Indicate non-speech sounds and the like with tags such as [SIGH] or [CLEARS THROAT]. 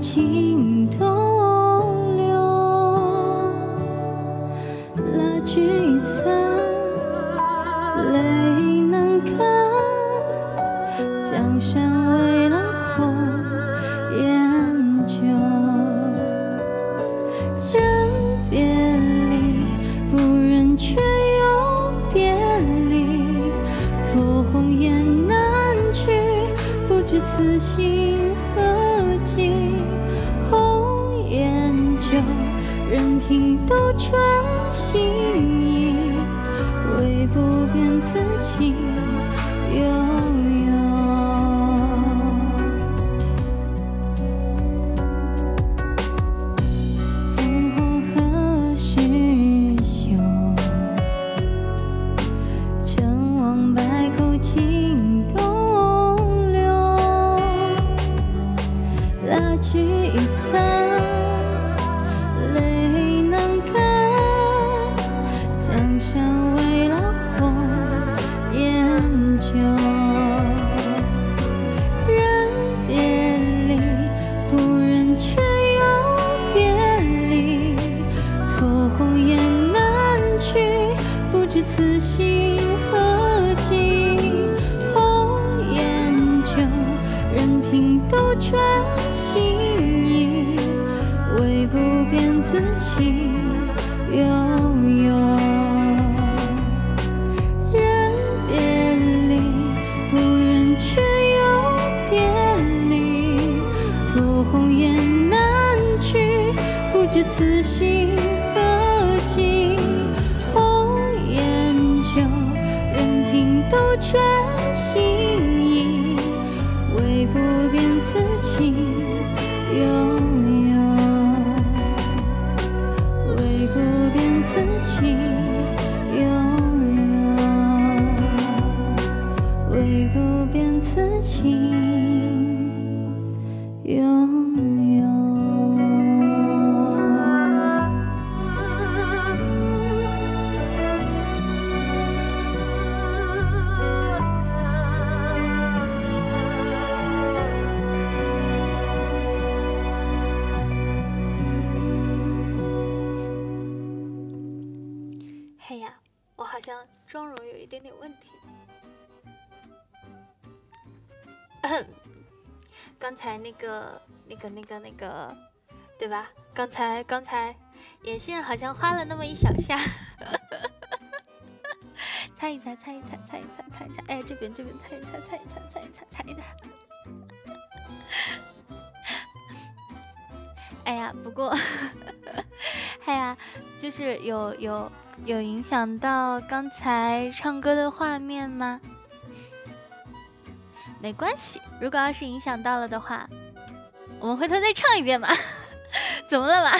情东流蜡炬已残泪难干江山未老红颜旧忍别离不忍却又别离托鸿雁南去不知此心何记红颜旧任凭斗转星移。旧忍别离不忍却又别离。托鸿雁南去不知此心何寄红颜旧任凭斗转星移唯不变此情此心何寄红颜旧任凭斗转好像妆容有一点点问题 [CLEARS THROAT] 刚才那个、那个、那个、那个，对吧？刚才、刚才，眼线好像花了那么一小下，[LAUGHS] 猜一猜，猜一猜，猜一猜，猜一猜。哎，这边、这边，猜一猜，猜一猜，猜一猜，猜一猜。[LAUGHS] 哎呀，不过，哎呀，就是有有有影响到刚才唱歌的画面吗？没关系，如果要是影响到了的话，我们回头再唱一遍嘛。[LAUGHS] 怎么了嘛？